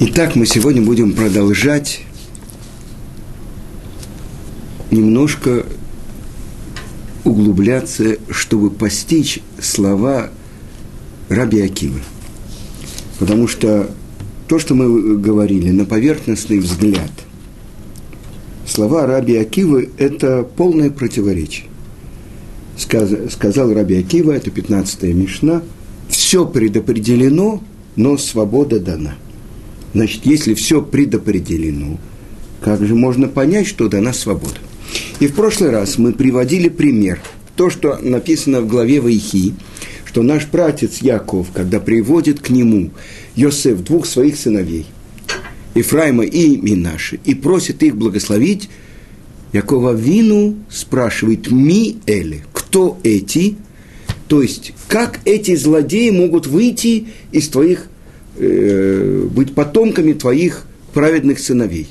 Итак, мы сегодня будем продолжать немножко углубляться, чтобы постичь слова Раби Акивы. Потому что то, что мы говорили, на поверхностный взгляд, слова Раби Акивы – это полное противоречие. Сказал Раби Акива, это 15-я Мишна, все предопределено, но свобода дана – Значит, если все предопределено, как же можно понять, что дана свобода? И в прошлый раз мы приводили пример, то, что написано в главе Вайхи, что наш братец Яков, когда приводит к нему Йосеф двух своих сыновей, Ефраима и Минаши, и просит их благословить, Якова Вину спрашивает «Ми Эли?» Кто эти? То есть, как эти злодеи могут выйти из твоих э, быть потомками твоих праведных сыновей.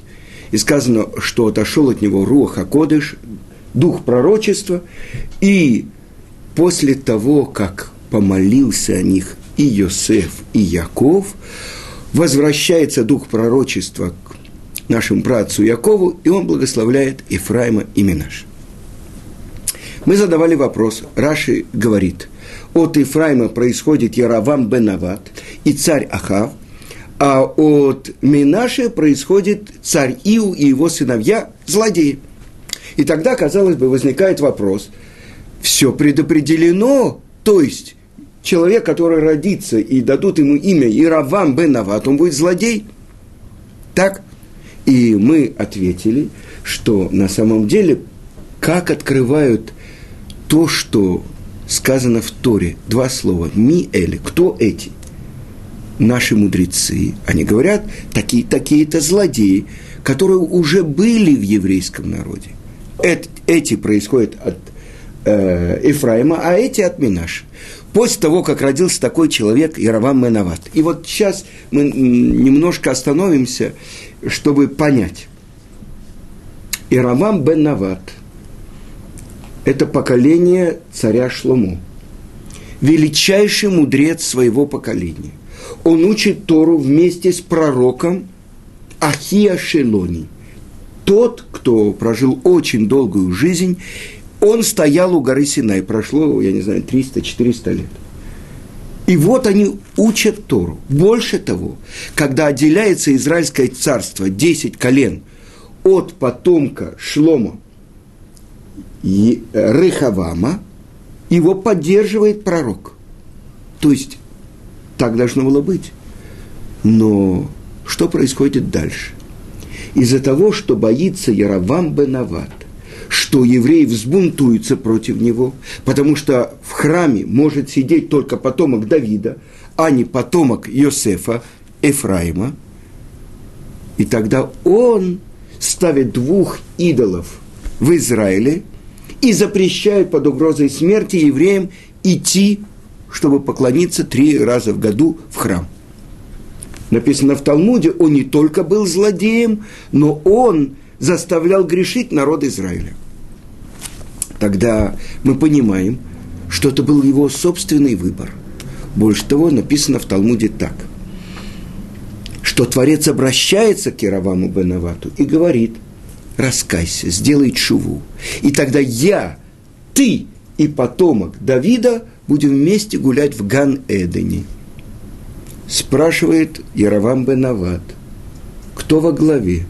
И сказано, что отошел от него Руах Акодыш, дух пророчества, и после того, как помолился о них и Йосеф, и Яков, возвращается дух пророчества к нашему працу Якову, и он благословляет Ифраима и Минаш. Мы задавали вопрос, Раши говорит, от Ифраима происходит Яравам бен Ават и царь Ахав, а от Минаши происходит царь Иу и его сыновья злодеи. И тогда, казалось бы, возникает вопрос, все предопределено, то есть человек, который родится и дадут ему имя Иравам бен Ават, он будет злодей. Так? И мы ответили, что на самом деле, как открывают то, что сказано в Торе, два слова, ми эли, кто эти? Наши мудрецы, они говорят, такие, такие-то злодеи, которые уже были в еврейском народе. Эт, эти происходят от э, Ефраима, а эти от Минаш. После того, как родился такой человек, Яровам Менават. И вот сейчас мы немножко остановимся, чтобы понять. Иравам бен Нават – это поколение царя Шлому. Величайший мудрец своего поколения. Он учит Тору вместе с пророком Ахия Шелони. Тот, кто прожил очень долгую жизнь, он стоял у горы Синай, прошло, я не знаю, 300-400 лет. И вот они учат Тору. Больше того, когда отделяется Израильское царство, 10 колен, от потомка Шлома, Рехавама, его поддерживает пророк. То есть, так должно было быть. Но что происходит дальше? Из-за того, что боится Яровам Бенават, что евреи взбунтуются против него, потому что в храме может сидеть только потомок Давида, а не потомок Йосефа, Эфраима, и тогда он ставит двух идолов в Израиле – и запрещают под угрозой смерти евреям идти, чтобы поклониться три раза в году в храм. Написано в Талмуде, он не только был злодеем, но он заставлял грешить народ Израиля. Тогда мы понимаем, что это был его собственный выбор. Больше того, написано в Талмуде так, что Творец обращается к Яроваму Бенавату и говорит – раскайся, сделай чуву. И тогда я, ты и потомок Давида будем вместе гулять в Ган-Эдене. Спрашивает Яровам Бенават, кто во главе?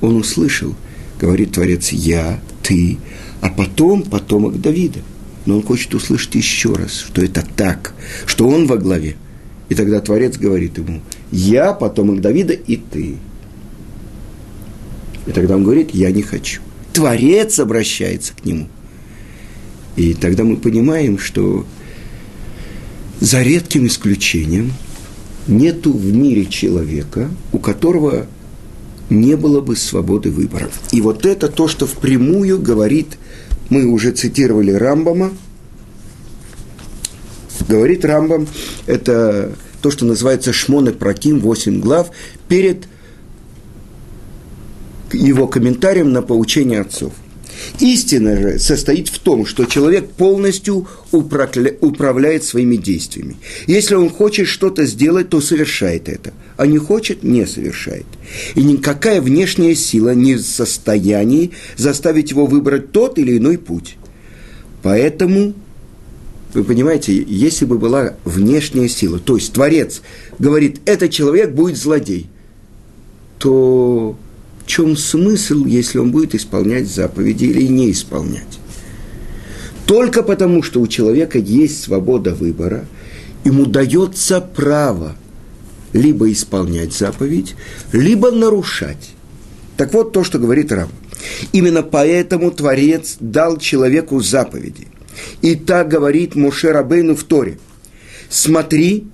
Он услышал, говорит Творец, я, ты, а потом потомок Давида. Но он хочет услышать еще раз, что это так, что он во главе. И тогда Творец говорит ему, я потомок Давида и ты – и тогда он говорит, я не хочу. Творец обращается к нему. И тогда мы понимаем, что за редким исключением нету в мире человека, у которого не было бы свободы выбора. И вот это то, что впрямую говорит, мы уже цитировали Рамбама, говорит Рамбам, это то, что называется Шмоны Праким, 8 глав, перед его комментарием на поучение отцов. Истина же состоит в том, что человек полностью управляет своими действиями. Если он хочет что-то сделать, то совершает это, а не хочет – не совершает. И никакая внешняя сила не в состоянии заставить его выбрать тот или иной путь. Поэтому, вы понимаете, если бы была внешняя сила, то есть Творец говорит, этот человек будет злодей, то чем смысл, если он будет исполнять заповеди или не исполнять? Только потому, что у человека есть свобода выбора, ему дается право либо исполнять заповедь, либо нарушать. Так вот то, что говорит Рам. Именно поэтому Творец дал человеку заповеди. И так говорит Моше Рабейну в Торе. Смотри,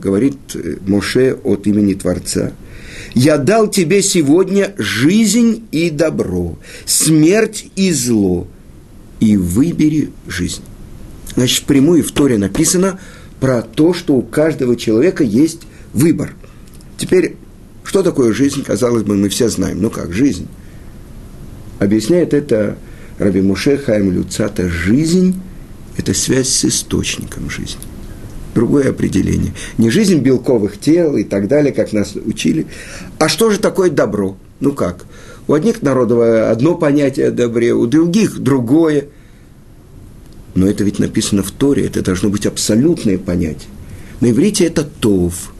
говорит э, Моше от имени Творца – я дал тебе сегодня жизнь и добро, смерть и зло, и выбери жизнь. Значит, впрямую в Торе написано про то, что у каждого человека есть выбор. Теперь, что такое жизнь, казалось бы, мы все знаем. Ну как, жизнь? Объясняет это Раби Муше Хайм Люцата. Жизнь – это связь с источником жизни другое определение. Не жизнь белковых тел и так далее, как нас учили. А что же такое добро? Ну как? У одних народов одно понятие о добре, у других другое. Но это ведь написано в Торе, это должно быть абсолютное понятие. На иврите это тов.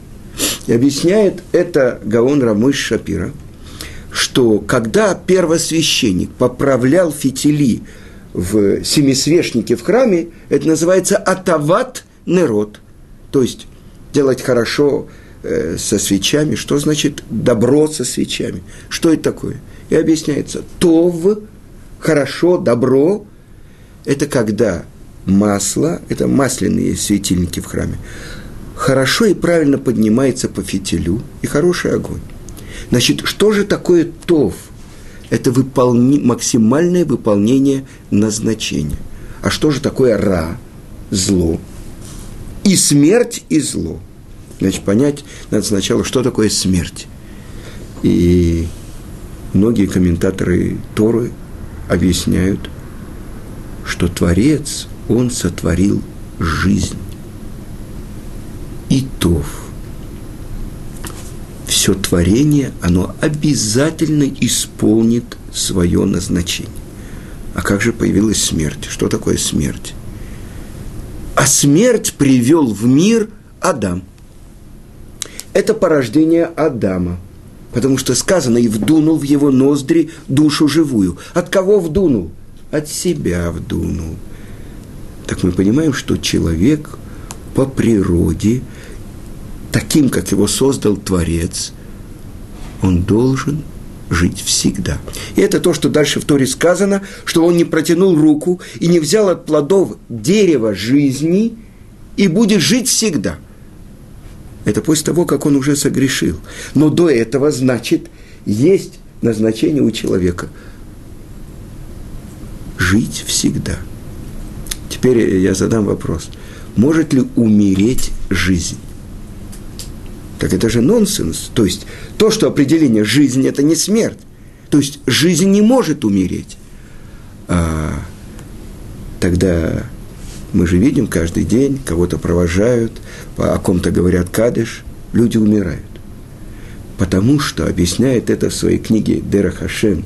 И объясняет это Гаон Рамыш Шапира, что когда первосвященник поправлял фитили в семисвешнике в храме, это называется атават нерод – то есть делать хорошо э, со свечами. Что значит добро со свечами? Что это такое? И объясняется, тов, хорошо, добро, это когда масло, это масляные светильники в храме, хорошо и правильно поднимается по фитилю, и хороший огонь. Значит, что же такое тов? Это выполни, максимальное выполнение назначения. А что же такое ра, зло? И смерть, и зло. Значит, понять надо сначала, что такое смерть. И многие комментаторы Торы объясняют, что Творец, Он сотворил жизнь. И тов. Все творение, оно обязательно исполнит свое назначение. А как же появилась смерть? Что такое смерть? А смерть привел в мир Адам. Это порождение Адама, потому что сказано, и вдунул в его ноздри душу живую. От кого вдунул? От себя вдунул. Так мы понимаем, что человек по природе, таким, как его создал Творец, он должен жить всегда. И это то, что дальше в Торе сказано, что он не протянул руку и не взял от плодов дерева жизни и будет жить всегда. Это после того, как он уже согрешил. Но до этого, значит, есть назначение у человека жить всегда. Теперь я задам вопрос. Может ли умереть жизнь? Так это же нонсенс. То есть то, что определение жизни – это не смерть. То есть жизнь не может умереть. А, тогда мы же видим каждый день, кого-то провожают, о ком-то говорят кадыш, люди умирают. Потому что, объясняет это в своей книге Дера Хашем,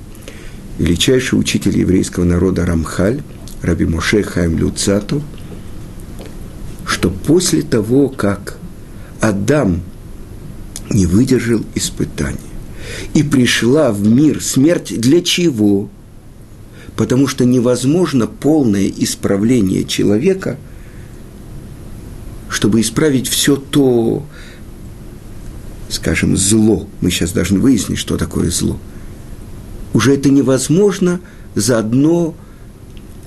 величайший учитель еврейского народа Рамхаль, Раби Моше Хайм Люцату, что после того, как Адам – не выдержал испытания. И пришла в мир смерть для чего? Потому что невозможно полное исправление человека, чтобы исправить все то, скажем, зло. Мы сейчас должны выяснить, что такое зло. Уже это невозможно за одно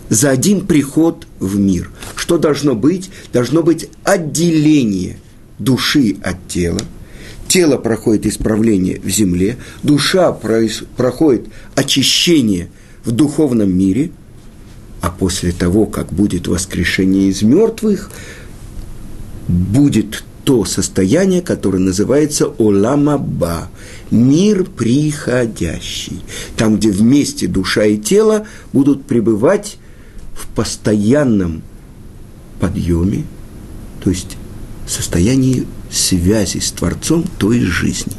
за один приход в мир. Что должно быть? Должно быть отделение души от тела – тело проходит исправление в земле, душа проходит очищение в духовном мире, а после того, как будет воскрешение из мертвых, будет то состояние, которое называется Оламаба, мир приходящий. Там, где вместе душа и тело будут пребывать в постоянном подъеме, то есть состоянии связи с Творцом, то есть жизни.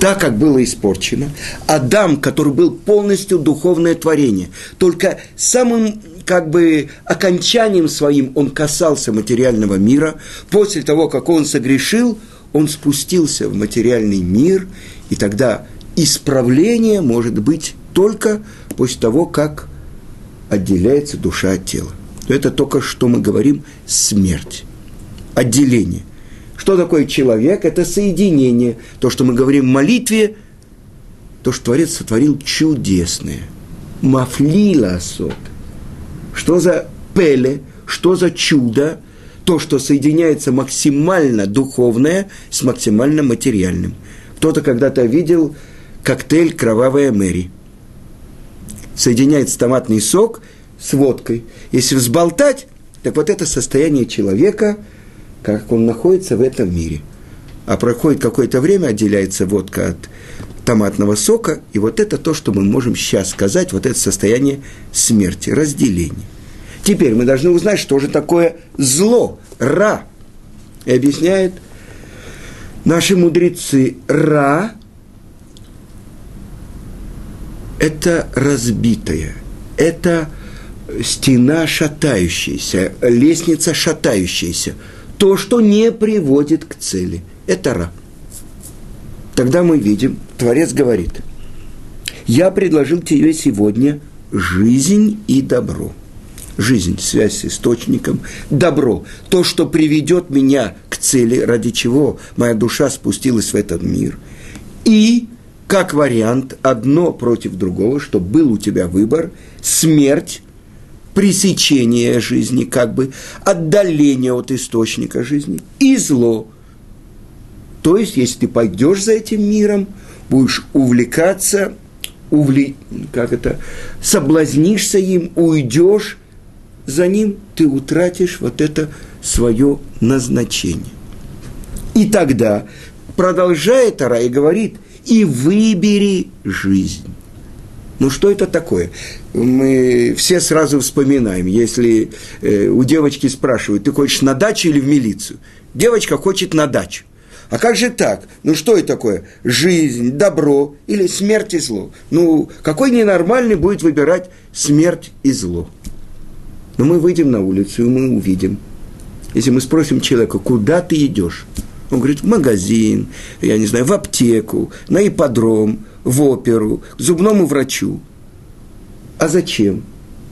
Так, как было испорчено, Адам, который был полностью духовное творение, только самым как бы окончанием своим он касался материального мира. После того, как он согрешил, он спустился в материальный мир, и тогда исправление может быть только после того, как отделяется душа от тела. Это только что мы говорим смерть, отделение. Что такое человек? Это соединение. То, что мы говорим в молитве, то, что Творец сотворил чудесное. Мафлила сот. Что за пеле, что за чудо, то, что соединяется максимально духовное с максимально материальным. Кто-то когда-то видел коктейль «Кровавая Мэри». Соединяется томатный сок с водкой. Если взболтать, так вот это состояние человека, как он находится в этом мире. А проходит какое-то время, отделяется водка от томатного сока, и вот это то, что мы можем сейчас сказать, вот это состояние смерти, разделения. Теперь мы должны узнать, что же такое зло, ра. И объясняет наши мудрецы, ра – это разбитое, это стена шатающаяся, лестница шатающаяся, то, что не приводит к цели. Это ра. Тогда мы видим, Творец говорит, я предложил тебе сегодня жизнь и добро – жизнь, связь с источником, добро, то, что приведет меня к цели, ради чего моя душа спустилась в этот мир. И, как вариант, одно против другого, чтобы был у тебя выбор, смерть, пресечение жизни, как бы отдаление от источника жизни и зло. То есть, если ты пойдешь за этим миром, будешь увлекаться, увли... как это, соблазнишься им, уйдешь, за ним ты утратишь вот это свое назначение. И тогда продолжает Ара и говорит, и выбери жизнь. Ну что это такое? Мы все сразу вспоминаем, если э, у девочки спрашивают, ты хочешь на дачу или в милицию? Девочка хочет на дачу. А как же так? Ну что это такое? Жизнь, добро или смерть и зло? Ну, какой ненормальный будет выбирать смерть и зло? Но мы выйдем на улицу, и мы увидим. Если мы спросим человека, куда ты идешь? Он говорит, в магазин, я не знаю, в аптеку, на ипподром, в оперу, к зубному врачу. А зачем?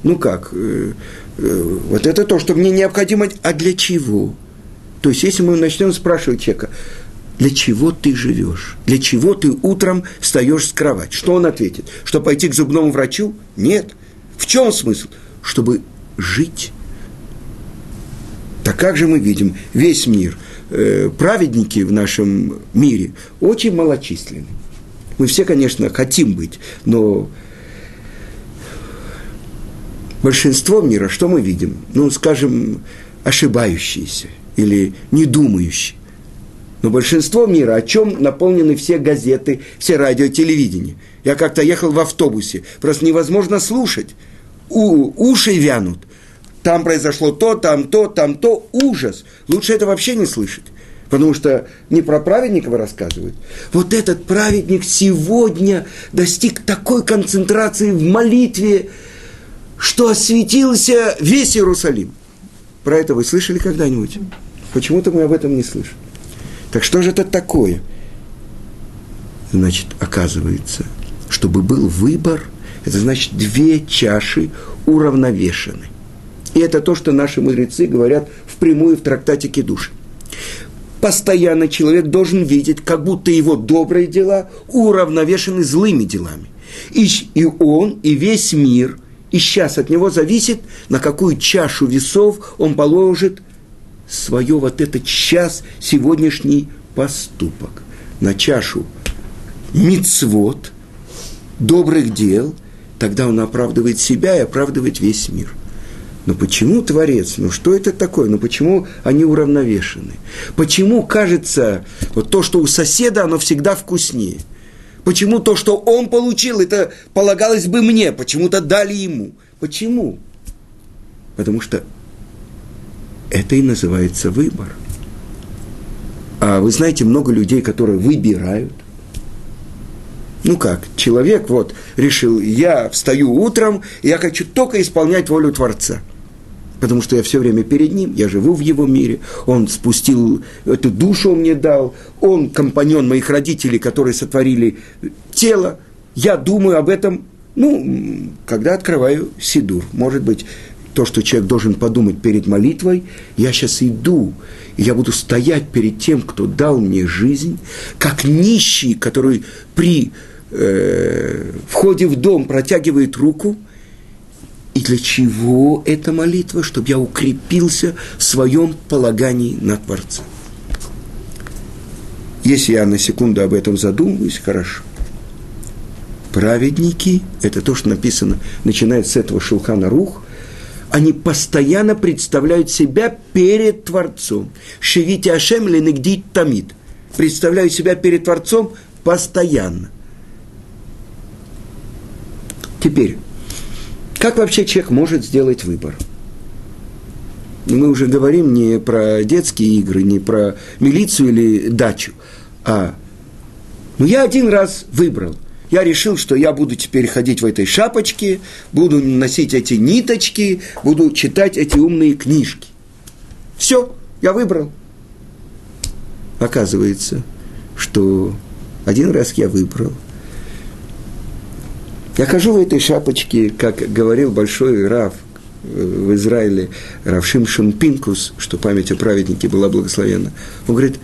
Ну как? Э, э, вот это то, что мне необходимо. А для чего? То есть, если мы начнем спрашивать человека, для чего ты живешь? Для чего ты утром встаешь с кровати? Что он ответит? Что пойти к зубному врачу? Нет. В чем смысл? Чтобы жить. Так как же мы видим, весь мир, э, праведники в нашем мире очень малочисленны. Мы все, конечно, хотим быть, но большинство мира, что мы видим? Ну, скажем, ошибающиеся или не думающие. Но большинство мира, о чем наполнены все газеты, все радио, телевидение. Я как-то ехал в автобусе, просто невозможно слушать. У, уши вянут там произошло то, там то, там то, ужас. Лучше это вообще не слышать. Потому что не про праведников рассказывают. Вот этот праведник сегодня достиг такой концентрации в молитве, что осветился весь Иерусалим. Про это вы слышали когда-нибудь? Почему-то мы об этом не слышим. Так что же это такое? Значит, оказывается, чтобы был выбор, это значит две чаши уравновешены. И это то, что наши мудрецы говорят впрямую в трактате Кедуш. Постоянно человек должен видеть, как будто его добрые дела уравновешены злыми делами. И, и он, и весь мир, и сейчас от него зависит, на какую чашу весов он положит свое вот этот час, сегодняшний поступок. На чашу мицвод, добрых дел, тогда он оправдывает себя и оправдывает весь мир – Но почему Творец? Ну что это такое? Ну почему они уравновешены? Почему кажется, вот то, что у соседа, оно всегда вкуснее? Почему то, что он получил, это полагалось бы мне, почему-то дали ему? Почему? Потому что это и называется выбор. А вы знаете, много людей, которые выбирают. Ну как, человек вот решил, я встаю утром, я хочу только исполнять волю Творца – потому что я все время перед ним, я живу в его мире, он спустил эту душу, он мне дал, он компаньон моих родителей, которые сотворили тело, я думаю об этом, ну, когда открываю Сидур, может быть, то, что человек должен подумать перед молитвой, я сейчас иду, и я буду стоять перед тем, кто дал мне жизнь, как нищий, который при э, входе в дом протягивает руку – и для чего эта молитва? Чтобы я укрепился в своем полагании на Творца. Если я на секунду об этом задумываюсь, хорошо. Праведники, это то, что написано, начиная с этого Шелхана Рух, они постоянно представляют себя перед Творцом. Шевите Ашем ленегдит тамид. Представляю себя перед Творцом постоянно. Теперь, как вообще человек может сделать выбор? Мы уже говорим не про детские игры, не про милицию или дачу, а ну я один раз выбрал. Я решил, что я буду теперь ходить в этой шапочке, буду носить эти ниточки, буду читать эти умные книжки. Все, я выбрал. Оказывается, что один раз я выбрал – я хожу в этой шапочке, как говорил большой Рав э, в Израиле, Рав Шимшин Пинкус, что память о праведнике была благословенна. Он говорит,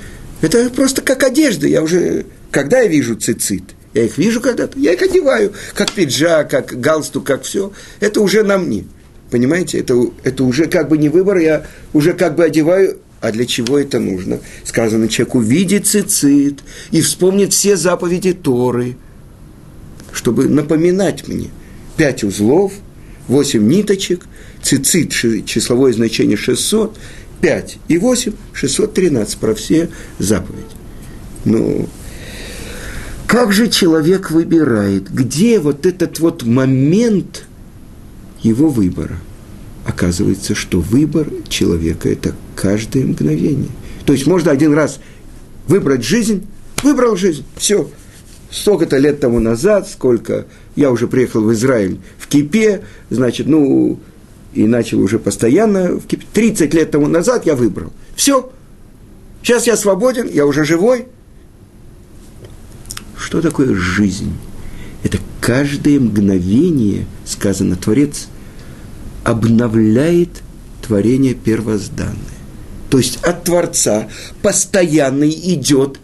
это просто как одежда, я уже, когда я вижу цицит, я их вижу когда-то, я их одеваю, как пиджак, как галстук, как все, это уже на мне. Понимаете, это, это уже как бы не выбор, я уже как бы одеваю а для чего это нужно? Сказано, человек увидит цицит и вспомнит все заповеди Торы – чтобы напоминать мне. Пять узлов, восемь ниточек, цицит, числовое значение 600, 5 и 8, 613 про все заповеди. Ну, как же человек выбирает? Где вот этот вот момент его выбора? Оказывается, что выбор человека – это каждое мгновение. То есть можно один раз выбрать жизнь, выбрал жизнь, все, столько-то лет тому назад, сколько я уже приехал в Израиль в Кипе, значит, ну, и начал уже постоянно в Кипе. 30 лет тому назад я выбрал. Все. Сейчас я свободен, я уже живой. Что такое жизнь? Это каждое мгновение, сказано Творец, обновляет творение первозданное. То есть от Творца постоянно идет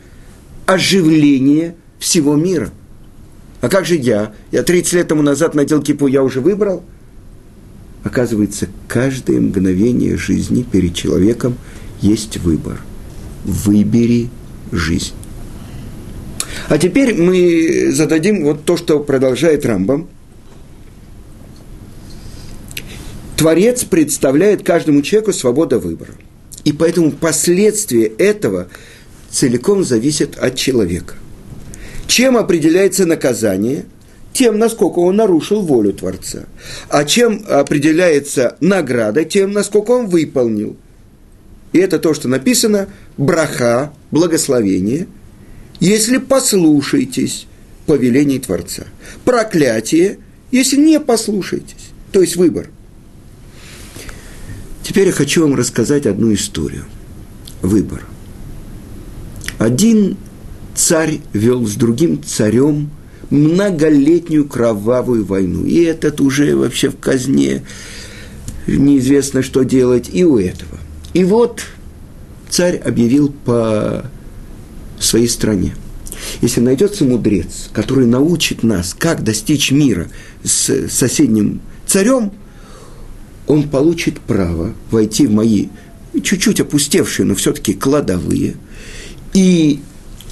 оживление – всего мира. А как же я? Я 30 лет тому назад надел кипу, я уже выбрал? Оказывается, каждое мгновение жизни перед человеком есть выбор. Выбери жизнь. А теперь мы зададим вот то, что продолжает Рамбам. Творец представляет каждому человеку свободу выбора. И поэтому последствия этого целиком зависят от человека. Чем определяется наказание? Тем, насколько он нарушил волю Творца. А чем определяется награда? Тем, насколько он выполнил. И это то, что написано браха, благословение, если послушаетесь повелений Творца. Проклятие, если не послушаетесь. То есть выбор. Теперь я хочу вам рассказать одну историю. Выбор. Один царь вел с другим царем многолетнюю кровавую войну. И этот уже вообще в казне, неизвестно, что делать и у этого. И вот царь объявил по своей стране. Если найдется мудрец, который научит нас, как достичь мира с соседним царем, он получит право войти в мои чуть-чуть опустевшие, но все-таки кладовые, и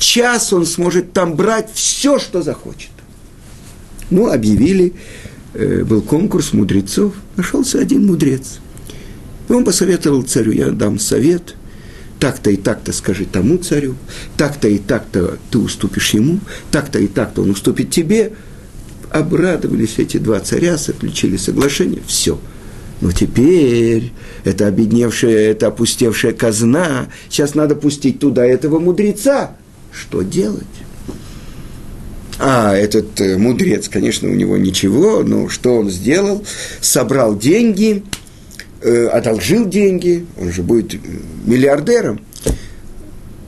час он сможет там брать все, что захочет. Ну, объявили, э, был конкурс мудрецов, нашелся один мудрец. И он посоветовал царю, я дам совет, так-то и так-то скажи тому царю, так-то и так-то ты уступишь ему, так-то и так-то он уступит тебе. Обрадовались эти два царя, заключили соглашение, все. Но теперь это обедневшая, это опустевшая казна, сейчас надо пустить туда этого мудреца. Что делать? А этот э, мудрец, конечно, у него ничего, но что он сделал? Собрал деньги, э, одолжил деньги, он же будет э, миллиардером,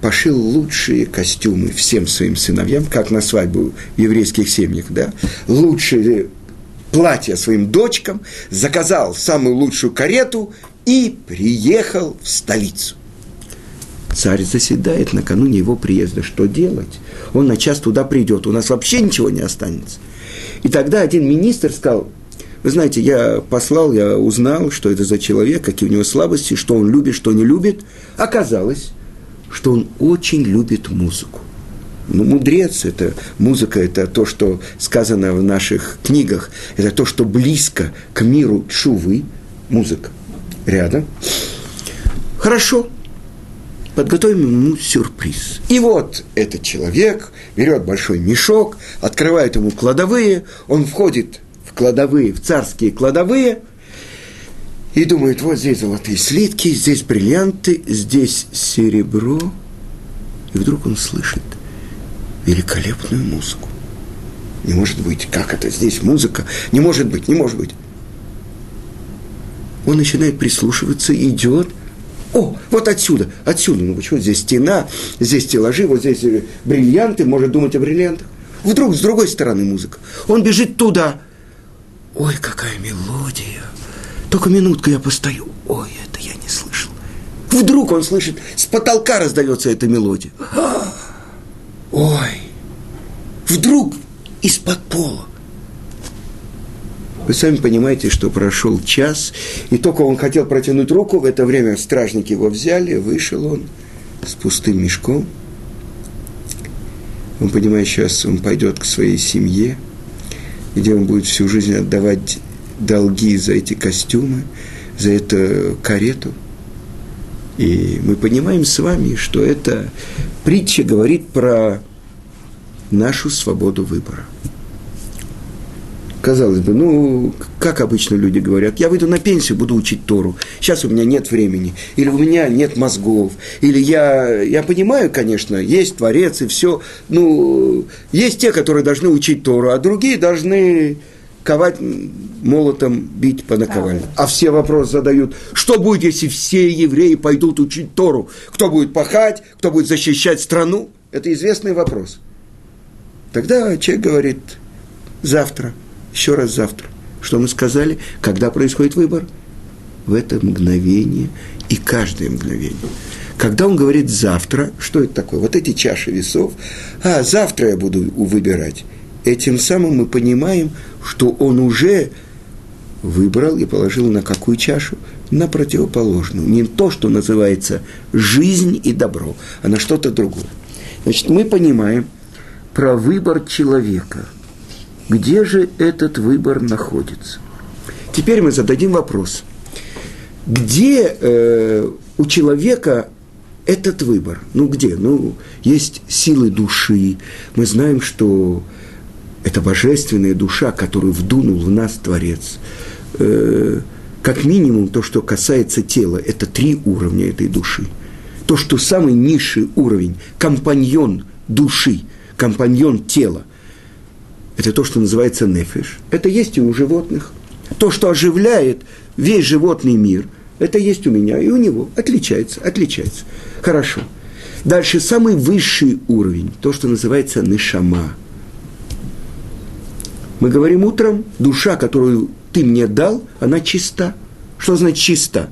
пошил лучшие костюмы всем своим сыновьям, как на свадьбу в еврейских семьях, да, лучшие платья своим дочкам, заказал самую лучшую карету и приехал в столицу. Царь заседает накануне его приезда. Что делать? Он на час туда придет, у нас вообще ничего не останется. И тогда один министр сказал, вы знаете, я послал, я узнал, что это за человек, какие у него слабости, что он любит, что не любит. Оказалось, что он очень любит музыку. Ну, мудрец, это музыка, это то, что сказано в наших книгах, это то, что близко к миру чувы, музыка. Рядом. Хорошо, подготовим ему сюрприз. И вот этот человек берет большой мешок, открывает ему кладовые, он входит кладовые, в царские кладовые, и думает, вот здесь золотые слитки, здесь бриллианты, здесь серебро. И вдруг он слышит великолепную музыку. Не может быть, как это здесь музыка? Не может быть, не может быть. Он начинает прислушиваться, идет. О, вот отсюда, отсюда. Ну почему? Здесь стена, здесь стеллажи, вот здесь бриллианты, может думать о бриллиантах. Вдруг с другой стороны музыка. Он бежит туда – Ой, какая мелодия. Только минутку я постою. Ой, это я не слышал. Вдруг он слышит, с потолка раздается эта мелодия. Ой, вдруг из-под пола. Вы сами понимаете, что прошел час, и только он хотел протянуть руку, в это время стражники его взяли, вышел он с пустым мешком. Он понимает, сейчас он пойдет к своей семье – где он будет всю жизнь отдавать долги за эти костюмы, за эту карету. И мы понимаем с вами, что эта притча говорит про нашу свободу выбора. Казалось бы, ну, как обычно люди говорят, я выйду на пенсию, буду учить Тору. Сейчас у меня нет времени, или у меня нет мозгов, или я, я понимаю, конечно, есть Творец и все. Ну, есть те, которые должны учить Тору, а другие должны ковать молотом, бить по наковальне. А все вопросы задают, что будет, если все евреи пойдут учить Тору? Кто будет пахать, кто будет защищать страну? Это известный вопрос. Тогда человек говорит, завтра – еще раз завтра. Что мы сказали? Когда происходит выбор? В это мгновение и каждое мгновение. Когда он говорит завтра, что это такое? Вот эти чаши весов, а завтра я буду выбирать. Этим самым мы понимаем, что он уже выбрал и положил на какую чашу? На противоположную. Не то, что называется жизнь и добро, а на что-то другое. Значит, мы понимаем про выбор человека – где же этот выбор находится? Теперь мы зададим вопрос. Где э, у человека этот выбор? Ну где? Ну, есть силы души. Мы знаем, что это божественная душа, которую вдунул в нас Творец. Э, как минимум, то, что касается тела, это три уровня этой души. То, что самый низший уровень, компаньон души, компаньон тела – это то, что называется нефиш. Это есть и у животных. То, что оживляет весь животный мир, это есть у меня и у него. Отличается, отличается. Хорошо. Дальше самый высший уровень, то, что называется нишама. Мы говорим утром, душа, которую ты мне дал, она чиста. Что значит чиста?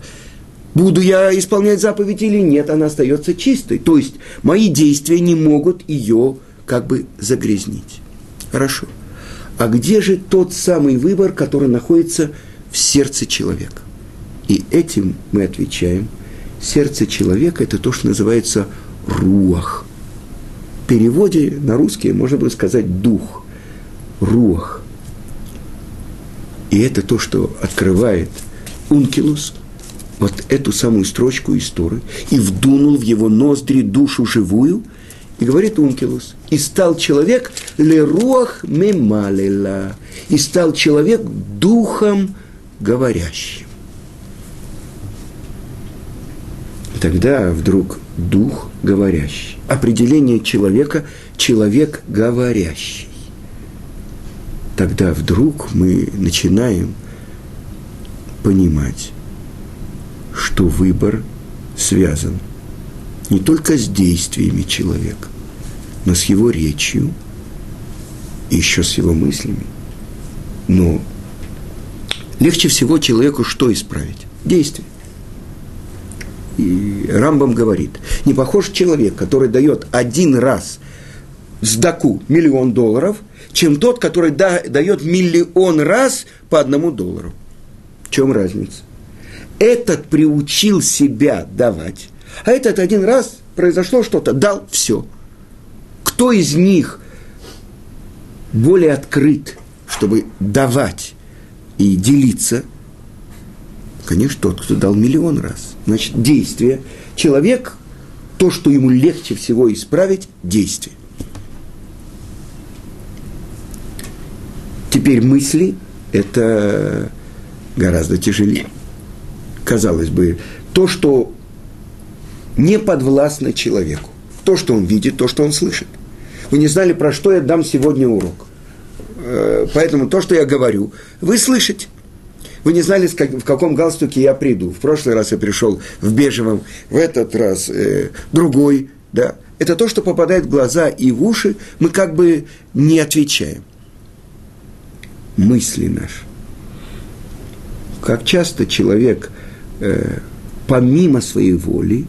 Буду я исполнять заповедь или нет, она остается чистой. То есть мои действия не могут ее как бы загрязнить. Хорошо. А где же тот самый выбор, который находится в сердце человека? И этим мы отвечаем. Сердце человека – это то, что называется руах. В переводе на русский можно было сказать дух, руах. И это то, что открывает ункилус, вот эту самую строчку истории и вдунул в его ноздри душу живую, и говорит Ункилус, и стал человек леруах мемалила, и стал человек духом говорящим. Тогда вдруг дух говорящий. Определение человека – человек говорящий. Тогда вдруг мы начинаем понимать, что выбор связан не только с действиями человека, но с его речью и еще с его мыслями. Но легче всего человеку что исправить? Действие. И Рамбам говорит, не похож человек, который дает один раз сдаку миллион долларов, чем тот, который да, дает миллион раз по одному доллару. В чем разница? Этот приучил себя давать, а этот один раз произошло что-то, дал все. Кто из них более открыт, чтобы давать и делиться? Конечно, тот, кто дал миллион раз. Значит, действие. Человек, то, что ему легче всего исправить, действие. Теперь мысли – это гораздо тяжелее. Казалось бы, то, что не подвластно человеку. То, что он видит, то, что он слышит. Вы не знали, про что я дам сегодня урок. Э, поэтому то, что я говорю, вы слышите. Вы не знали, в каком галстуке я приду. В прошлый раз я пришел в бежевом, в этот раз э, другой. Да. Это то, что попадает в глаза и в уши, мы как бы не отвечаем. Мысли наши. Как часто человек э, помимо своей воли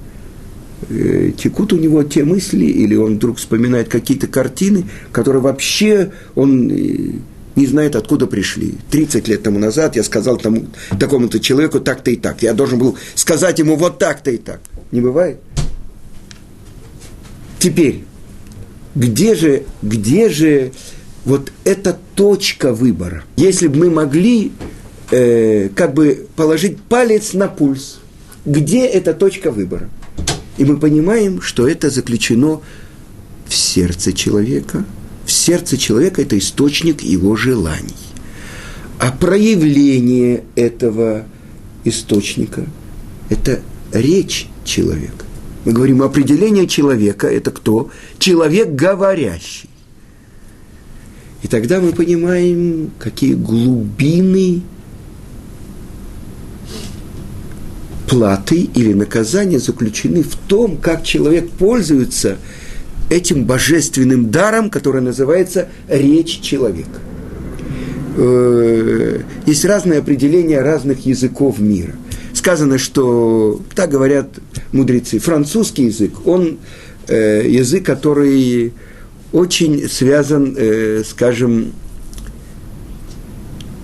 текут у него те мысли, или он вдруг вспоминает какие-то картины, которые вообще он э, не знает, откуда пришли. 30 лет тому назад я сказал тому, такому-то человеку так-то и так. Я должен был сказать ему вот так-то и так. Не бывает? Теперь, где же, где же вот эта точка выбора? Если бы мы могли э, как бы положить палец на пульс, где эта точка выбора? И мы понимаем, что это заключено в сердце человека – в сердце человека это источник его желаний. А проявление этого источника – это речь человека. Мы говорим, определение человека – это кто? Человек говорящий. И тогда мы понимаем, какие глубины платы или наказания заключены в том, как человек пользуется – этим божественным даром, который называется речь человека. Э, есть разные определения разных языков мира. Сказано, что, так говорят мудрецы, французский язык, он э, язык, который очень связан, э, скажем,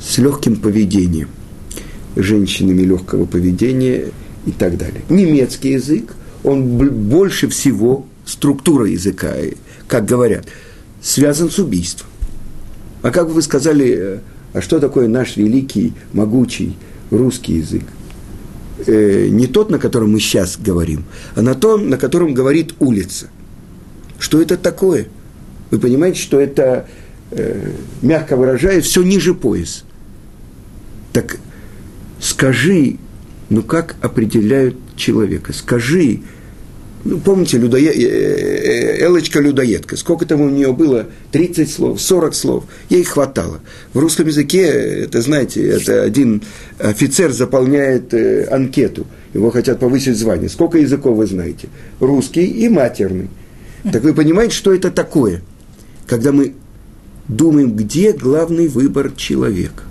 с легким поведением, женщинами легкого поведения и так далее. Немецкий язык, он больше всего структура языка, как говорят, связан с убийством. А как вы сказали, э, а что такое наш великий, могучий русский язык? Э, не тот, на котором мы сейчас говорим, а на том, на котором говорит улица. Что это такое? Вы понимаете, что это, э, мягко выражаясь, все ниже пояс. Так скажи, ну как определяют человека? Скажи, ну, помните, людоед... Э, э, Элочка людоедка. Сколько там у нее было? 30 слов, 40 слов. Ей хватало. В русском языке, это, знаете, это один офицер заполняет э, анкету. Его хотят повысить звание. Сколько языков вы знаете? Русский и матерный. Так вы понимаете, что это такое? Когда мы думаем, где главный выбор человека.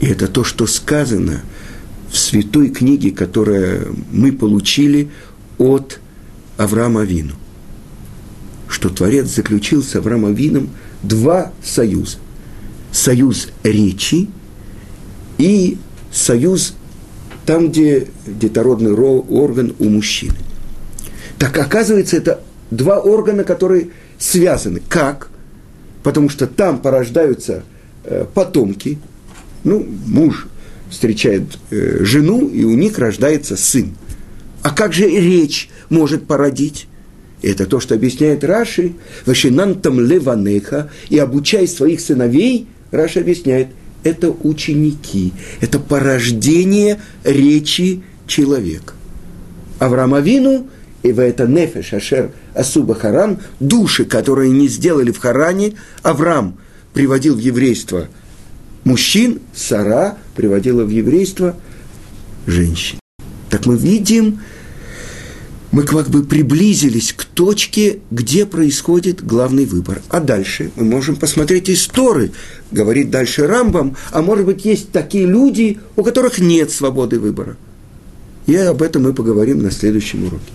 И это то, что сказано в святой книге, которую мы получили от Авраама Вину. Что Творец заключил с Авраамом Вином два союза. Союз речи и союз там, где детородный орган у мужчины. Так оказывается, это два органа, которые связаны. Как? Потому что там порождаются э, потомки, ну, муж встречает э, жену, и у них рождается сын. А как же речь может породить? Это то, что объясняет Раши, «Вашинантам леванеха» и обучай своих сыновей, Раши объясняет, это ученики, это порождение речи человека. Авраам Авину и в это нефеш ашер асуба харан, души, которые не сделали в Харане, Авраам приводил в еврейство мужчин, Сара приводила в еврейство женщин. Так мы видим, мы как бы приблизились к точке, где происходит главный выбор. А дальше мы можем посмотреть истории, говорит дальше Рамбам, а может быть есть такие люди, у которых нет свободы выбора. И об этом мы поговорим на следующем уроке.